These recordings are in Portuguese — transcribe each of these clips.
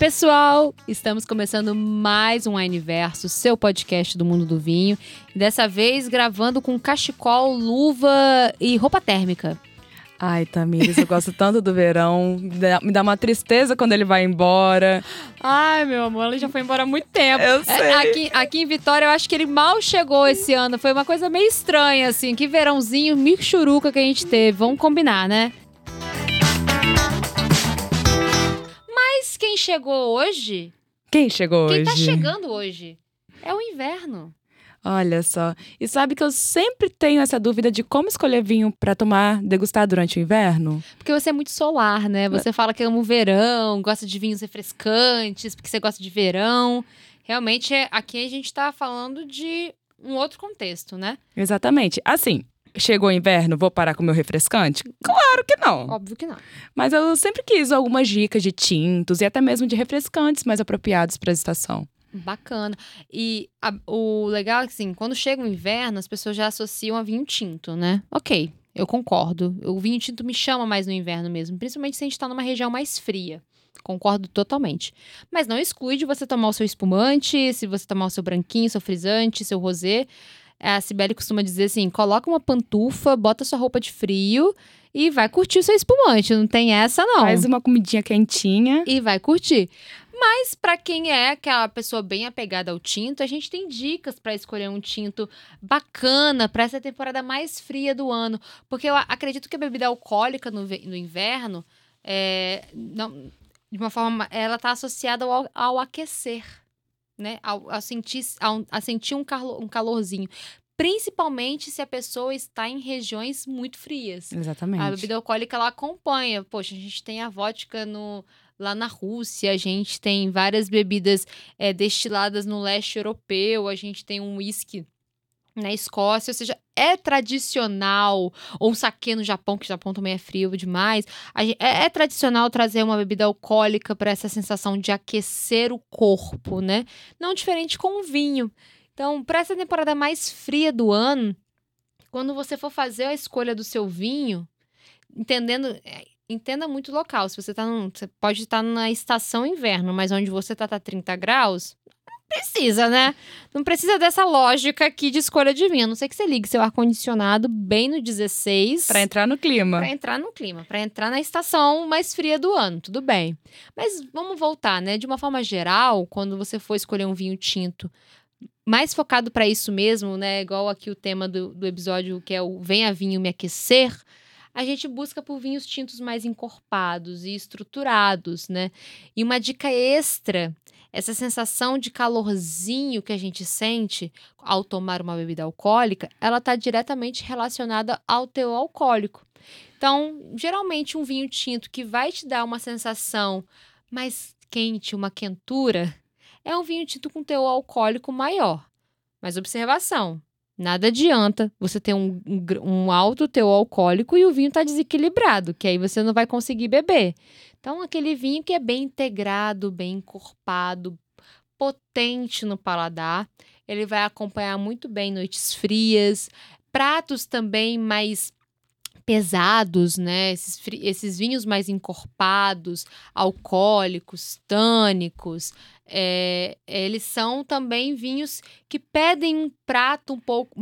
pessoal! Estamos começando mais um Universo, seu podcast do mundo do vinho. Dessa vez gravando com cachecol, luva e roupa térmica. Ai, Tamires, eu gosto tanto do verão. Me dá uma tristeza quando ele vai embora. Ai, meu amor, ele já foi embora há muito tempo. Eu sei. É, aqui, aqui em Vitória, eu acho que ele mal chegou esse ano. Foi uma coisa meio estranha, assim. Que verãozinho, michuruca que a gente teve. Vamos combinar, né? Quem chegou hoje? Quem chegou Quem hoje? tá chegando hoje? É o inverno. Olha só. E sabe que eu sempre tenho essa dúvida de como escolher vinho para tomar, degustar durante o inverno? Porque você é muito solar, né? Você fala que ama o verão, gosta de vinhos refrescantes, porque você gosta de verão. Realmente, é- aqui a gente tá falando de um outro contexto, né? Exatamente. Assim, chegou o inverno, vou parar com o meu refrescante? Claro que não. Óbvio que não. Mas eu sempre quis algumas dicas de tintos e até mesmo de refrescantes mais apropriados para a estação. Bacana. E a- o legal é que, assim, quando chega o inverno, as pessoas já associam a vinho tinto, né? Ok, eu concordo. O vinho tinto me chama mais no inverno mesmo, principalmente se a gente tá numa região mais fria. Concordo totalmente. Mas não exclui de você tomar o seu espumante, se você tomar o seu branquinho, seu frisante, seu rosé. A Cibele costuma dizer assim: coloca uma pantufa, bota sua roupa de frio e vai curtir o seu espumante. Não tem essa, não Faz uma comidinha quentinha. e vai curtir. Mas para quem é aquela pessoa bem apegada ao tinto, a gente tem dicas para escolher um tinto bacana para essa temporada mais fria do ano, porque eu acredito que a bebida alcoólica no, no inverno é, não, de uma forma ela está associada ao, ao aquecer, né? Ao, a sentir ao- a sentir um, calo- um calorzinho. Principalmente se a pessoa está em regiões muito frias. Exatamente. A bebida alcoólica ela acompanha. Poxa, a gente tem a vodka no, lá na Rússia, a gente tem várias bebidas é, destiladas no leste europeu, a gente tem um whisky na Escócia, ou seja, é tradicional, ou saque no Japão, que o Japão também é frio demais. A gen- é, é tradicional trazer uma bebida alcoólica para essa sensação de aquecer o corpo, né? Não diferente com o vinho. Então, para essa temporada mais fria do ano, quando você for fazer a escolha do seu vinho, entendendo, é, entenda muito o local. Se você tá num, você pode estar na estação inverno, mas onde você tá tá 30 graus, precisa, né? Não precisa dessa lógica aqui de escolha de vinho. A não ser que você ligue seu ar condicionado bem no 16 Para entrar no clima. para entrar no clima, para entrar na estação mais fria do ano, tudo bem. Mas vamos voltar, né? De uma forma geral, quando você for escolher um vinho tinto mais focado para isso mesmo, né? Igual aqui o tema do, do episódio que é o Venha Vinho Me Aquecer, a gente busca por vinhos tintos mais encorpados e estruturados, né? E uma dica extra, essa sensação de calorzinho que a gente sente ao tomar uma bebida alcoólica, ela está diretamente relacionada ao teor alcoólico. Então, geralmente um vinho tinto que vai te dar uma sensação mais quente, uma quentura, é um vinho tinto com teor alcoólico maior. Mas observação, nada adianta você ter um, um alto teor alcoólico e o vinho está desequilibrado, que aí você não vai conseguir beber. Então, aquele vinho que é bem integrado, bem encorpado, potente no paladar, ele vai acompanhar muito bem noites frias, pratos também mais pesados, né? Esses, esses vinhos mais encorpados, alcoólicos, tânicos, é, eles são também vinhos que pedem um prato um pouco,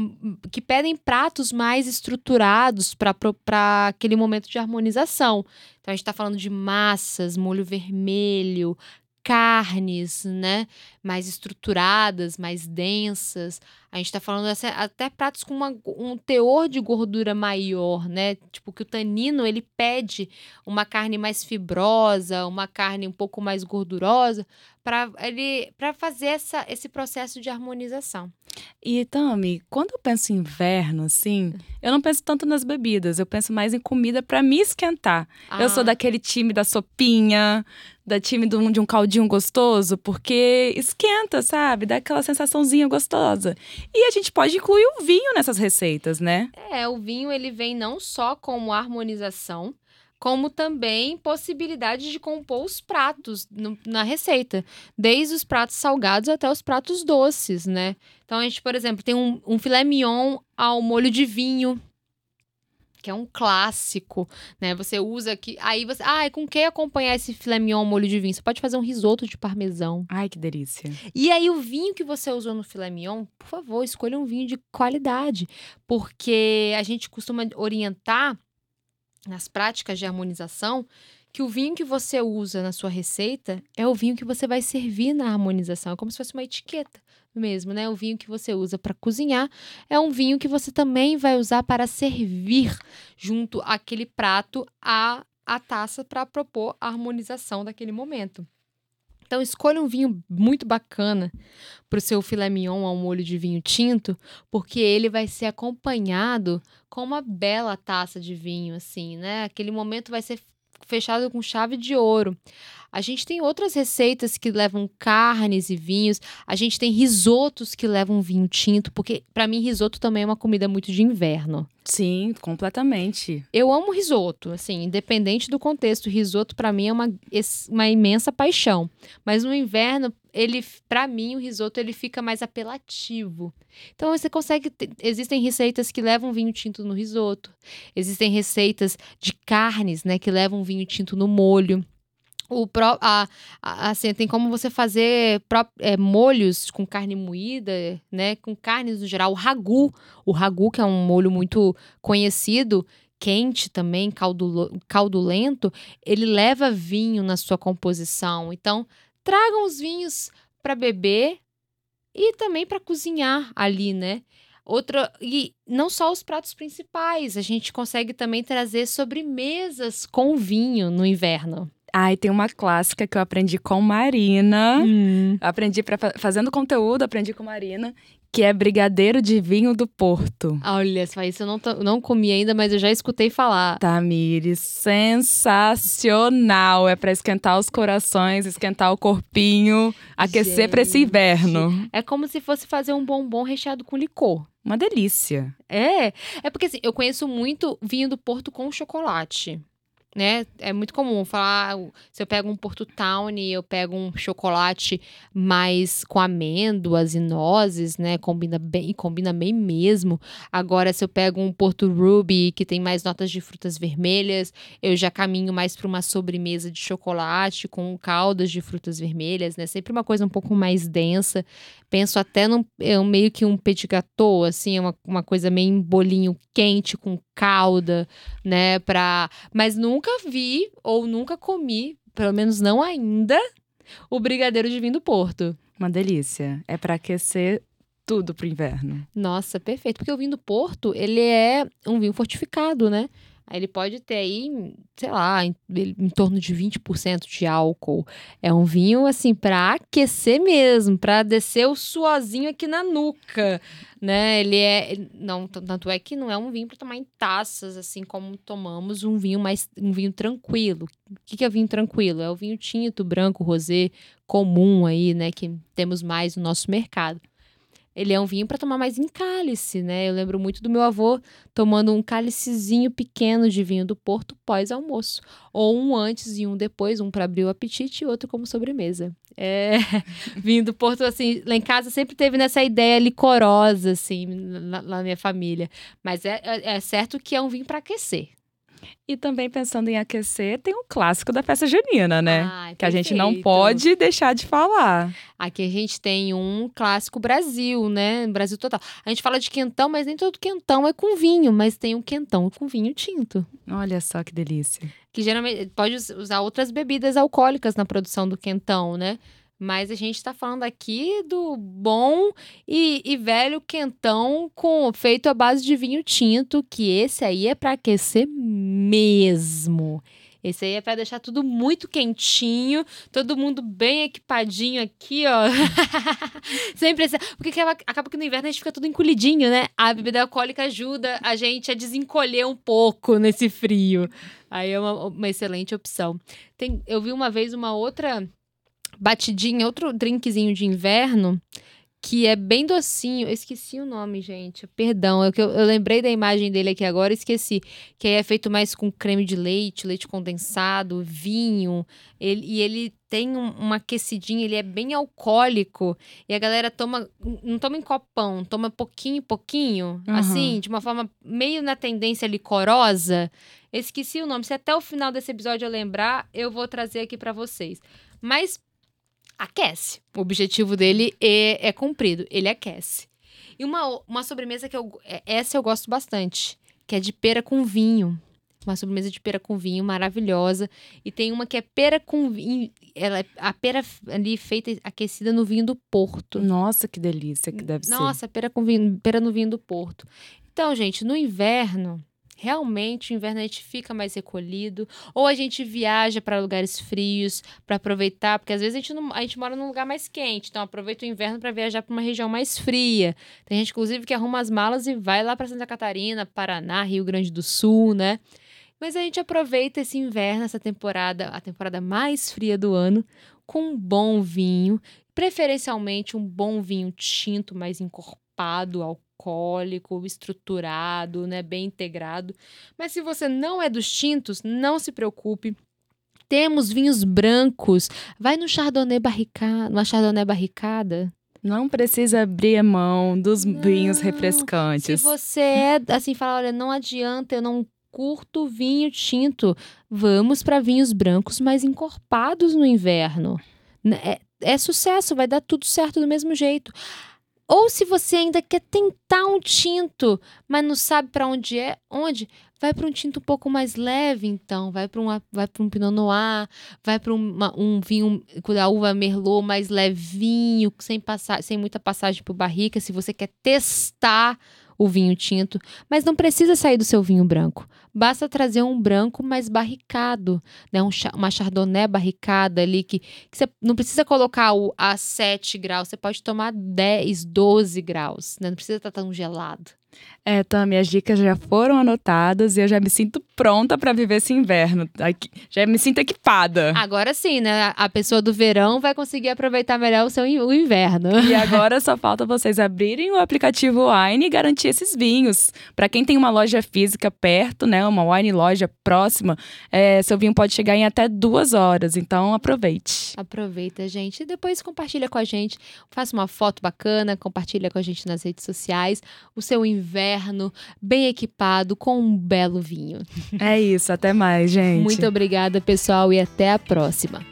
que pedem pratos mais estruturados para aquele momento de harmonização. Então a gente está falando de massas, molho vermelho, carnes, né? Mais estruturadas, mais densas. A gente está falando até pratos com uma- um teor de gordura maior, né? Tipo que o tanino ele pede uma carne mais fibrosa, uma carne um pouco mais gordurosa para ele para fazer essa, esse processo de harmonização. E, Tami, quando eu penso em inverno, assim, eu não penso tanto nas bebidas, eu penso mais em comida para me esquentar. Eu sou Ah, daquele time da sopinha, da time de um, de um caldinho gostoso, porque esquenta, sabe? Dá aquela sensaçãozinha gostosa. E a gente pode incluir o vinho nessas receitas, né? É, o vinho ele vem não só como harmonização, como também possibilidade de compor os pratos no- na receita, desde os pratos salgados até os pratos doces, né? Então a gente, por exemplo, tem um, um filé mignon ao molho de vinho. que é um clássico, né? Você usa aqui, aí você, ah, com que acompanhar esse filé mignon molho de vinho? Você pode fazer um risoto de parmesão. Ai, que delícia. E aí o vinho que você usou no filé mignon, por favor, escolha um vinho de qualidade, porque a gente costuma orientar nas práticas de harmonização que o vinho que você usa na sua receita é o vinho que você vai servir na harmonização, é como se fosse uma etiqueta mesmo, né? O vinho que você usa para cozinhar é um vinho que você também vai usar para servir junto àquele prato a, a taça para propor a harmonização daquele momento. Então, escolha um vinho muito bacana para o seu filé mignon ao molho de vinho tinto, porque ele vai ser acompanhado com uma bela taça de vinho, assim, né? Aquele momento vai ser fechado com chave de ouro. A gente tem outras receitas que levam carnes e vinhos. A gente tem risotos que levam vinho tinto, porque para mim risoto também é uma comida muito de inverno. Sim, completamente. Eu amo risoto, assim, independente do contexto, risoto para mim é uma, uma imensa paixão. Mas no inverno, ele, para mim, o risoto ele fica mais apelativo. Então você consegue, existem receitas que levam vinho tinto no risoto. Existem receitas de carnes, né, que levam vinho tinto no molho o pro, a, a, assim, tem como você fazer pro, é, molhos com carne moída, né? Com carnes no geral. O ragu, o ragu, que é um molho muito conhecido, quente também, caldo, caldulento, ele leva vinho na sua composição. Então, tragam os vinhos para beber e também para cozinhar ali, né? Outra, e não só os pratos principais, a gente consegue também trazer sobremesas com vinho no inverno. Ai, tem uma clássica que eu aprendi com Marina. Hum. Aprendi para fazendo conteúdo, aprendi com Marina, que é brigadeiro de vinho do Porto. Olha, só isso eu não, não comi ainda, mas eu já escutei falar. Tamires, sensacional! É para esquentar os corações, esquentar o corpinho, aquecer para esse inverno. É como se fosse fazer um bombom recheado com licor. Uma delícia. É, é porque assim, eu conheço muito vinho do Porto com chocolate né? É muito comum falar, se eu pego um Porto Town, eu pego um chocolate mais com amêndoas e nozes, né? Combina bem, combina bem mesmo. Agora, se eu pego um Porto Ruby, que tem mais notas de frutas vermelhas, eu já caminho mais para uma sobremesa de chocolate com caldas de frutas vermelhas, né? Sempre uma coisa um pouco mais densa. Penso até num é meio que um petit gâteau, assim, uma, uma coisa meio em bolinho quente com calda, né? Pra... Mas nunca vi ou nunca comi, pelo menos não ainda, o brigadeiro de vinho do Porto. Uma delícia. É para aquecer tudo pro inverno. Nossa, perfeito. Porque o vinho do Porto, ele é um vinho fortificado, né? Aí ele pode ter aí, sei lá, em, em torno de 20% de álcool. É um vinho, assim, para aquecer mesmo, para descer o suozinho aqui na nuca, né? Ele é. Não, tanto é que não é um vinho para tomar em taças, assim como tomamos um vinho mais. um vinho tranquilo. O que, que é vinho tranquilo? É o vinho tinto, branco, rosé, comum aí, né? Que temos mais no nosso mercado ele é um vinho para tomar mais em cálice, né? Eu lembro muito do meu avô tomando um cálicezinho pequeno de vinho do Porto pós-almoço. Ou um antes e um depois, um para abrir o apetite e outro como sobremesa. É, vinho do Porto, assim, lá em casa sempre teve nessa ideia licorosa, assim, na, na minha família. Mas é, é, é certo que é um vinho para aquecer. E também pensando em aquecer, tem um clássico da festa junina, né? Ah, que a gente não pode deixar de falar. Aqui a gente tem um clássico Brasil, né? Brasil total. A gente fala de quentão, mas nem todo quentão é com vinho, mas tem um quentão com vinho tinto. Olha só que delícia. Que geralmente pode usar outras bebidas alcoólicas na produção do quentão, né? Mas a gente está falando aqui do bom e, e, velho quentão com feito à base de vinho tinto, que esse aí é para aquecer mesmo. Esse aí é para deixar tudo muito quentinho, todo mundo bem equipadinho aqui, ó. Sempre assim, porque acaba que no inverno a gente fica tudo encolhidinho, né? A bebida alcoólica ajuda a gente a desencolher um pouco nesse frio. Aí é uma, uma excelente opção. Tem, eu vi uma vez uma outra batidinha, outro drinkzinho de inverno, que é bem docinho. Eu esqueci o nome, gente. Perdão, é eu, eu, lembrei da imagem dele aqui agora, esqueci. Que aí é feito mais com creme de leite, leite condensado, vinho. Ele, e ele tem um, uma aquecidinha, ele é bem alcoólico. E a galera toma, não toma em copão, toma pouquinho, pouquinho, uhum. assim, de uma forma meio na tendência licorosa. esqueci o nome. Se até o final desse episódio eu lembrar, eu vou trazer aqui para vocês. Mas aquece. O objetivo dele é, é cumprido, ele aquece. E uma, uma sobremesa que eu. É, essa eu gosto bastante, que é de pera com vinho. Uma sobremesa de pera com vinho maravilhosa. E tem uma que é pera com vinho. Ela, é, a pera ali feita, aquecida no vinho do Porto. Nossa, que delícia que deve Nossa, ser. Nossa, pera com vinho, pera no vinho do Porto. Então, gente, no inverno, realmente o inverno a gente fica mais recolhido, ou a gente viaja para lugares frios para aproveitar, porque às vezes a gente, não, a gente mora num lugar mais quente, então aproveita o inverno para viajar para uma região mais fria. Tem gente, inclusive, que arruma as malas e vai lá para Santa Catarina, Paraná, Rio Grande do Sul, né? Mas a gente aproveita esse inverno, essa temporada, a temporada mais fria do ano, com um bom vinho, preferencialmente um bom vinho tinto, mais encorpado, ao alcoólico, estruturado, né, bem integrado. Mas se você não é dos tintos, não se preocupe. Temos vinhos brancos. Vai no Chardonnay barricada, uma Chardonnay barricada. Não precisa abrir a mão dos não. vinhos refrescantes. Se você é assim, fala, olha, não adianta, eu não curto vinho tinto. Vamos para vinhos brancos mais encorpados no inverno. É, é sucesso, vai dar tudo certo do mesmo jeito. Ou se você ainda quer tentar um tinto, mas não sabe para onde é, onde? Vai para um tinto um pouco mais leve, então. Vai para um, vai para um Pinot Noir, vai para um vinho da uva Merlot mais levinho, sem, passar, sem muita passagem por barrica. Se você quer testar o vinho tinto, mas não precisa sair do seu vinho branco. Basta trazer um branco mais barricado, né? Um, uma chardonnay barricada ali que, que você não precisa colocar o a 7 graus, você pode tomar 10, 12 graus, né? Não precisa estar tão gelado. É, então, minhas dicas já foram anotadas e eu já me sinto pronta para viver esse inverno. Já me sinto equipada. Agora sim, né? A pessoa do verão vai conseguir aproveitar melhor o seu o inverno. E agora só falta vocês abrirem o aplicativo Wine e garantir esses vinhos. Para quem tem uma loja física perto, né? Uma wine loja próxima, é, seu vinho pode chegar em até duas horas. Então aproveite. Aproveita, gente. E depois compartilha com a gente. Faça uma foto bacana, compartilha com a gente nas redes sociais. O seu inverno inverno, bem equipado, com um belo vinho. É isso, até mais, gente. Muito obrigada, pessoal, e até a próxima.